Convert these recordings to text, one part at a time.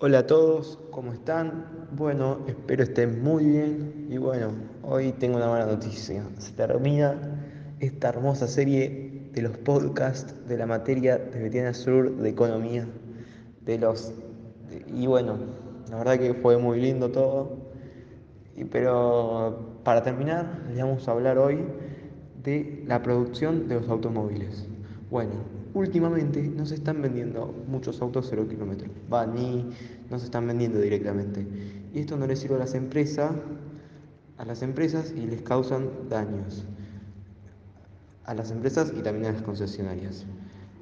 Hola a todos, ¿cómo están? Bueno, espero estén muy bien y bueno, hoy tengo una mala noticia. Se termina esta hermosa serie de los podcasts de la materia de Betiana Sur de Economía. De los, y bueno, la verdad que fue muy lindo todo. Y, pero para terminar, les vamos a hablar hoy de la producción de los automóviles. Bueno, últimamente no se están vendiendo muchos autos 0 kilómetros, va, ni no se están vendiendo directamente. Y esto no le sirve a las empresas, a las empresas y les causan daños. A las empresas y también a las concesionarias.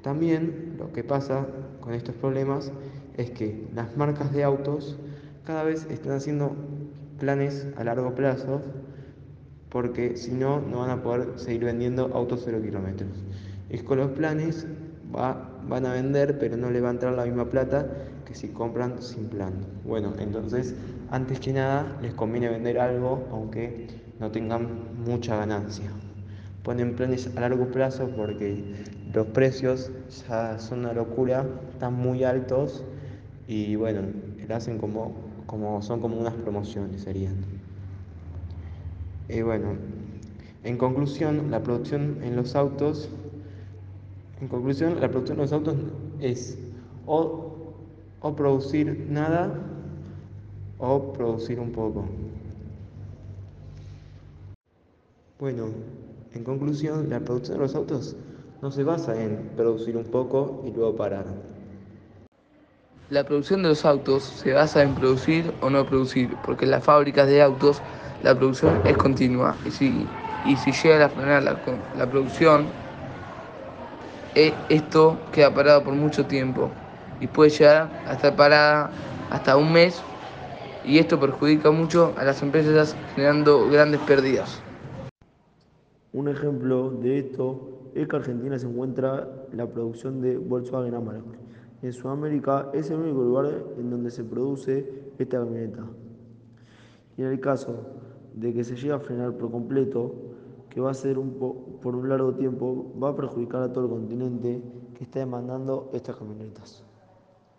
También lo que pasa con estos problemas es que las marcas de autos cada vez están haciendo planes a largo plazo porque si no, no van a poder seguir vendiendo autos 0 kilómetros. Es con los planes va, van a vender, pero no le va a entrar la misma plata que si compran sin plan. Bueno, entonces, antes que nada, les conviene vender algo aunque no tengan mucha ganancia. Ponen planes a largo plazo porque los precios ya son una locura, están muy altos y bueno, le hacen como, como son como unas promociones serían. Y bueno, en conclusión, la producción en los autos en conclusión, la producción de los autos es o, o producir nada o producir un poco. Bueno, en conclusión, la producción de los autos no se basa en producir un poco y luego parar. La producción de los autos se basa en producir o no producir, porque en las fábricas de autos la producción es continua y si, y si llega a frenar la, la producción, esto queda parado por mucho tiempo y puede llegar a estar parada hasta un mes y esto perjudica mucho a las empresas generando grandes pérdidas. Un ejemplo de esto es que Argentina se encuentra la producción de Volkswagen Amarok. En Sudamérica es el único lugar en donde se produce esta camioneta. En el caso de que se llegue a frenar por completo, que va a ser un por un largo tiempo, va a perjudicar a todo el continente que está demandando estas camionetas.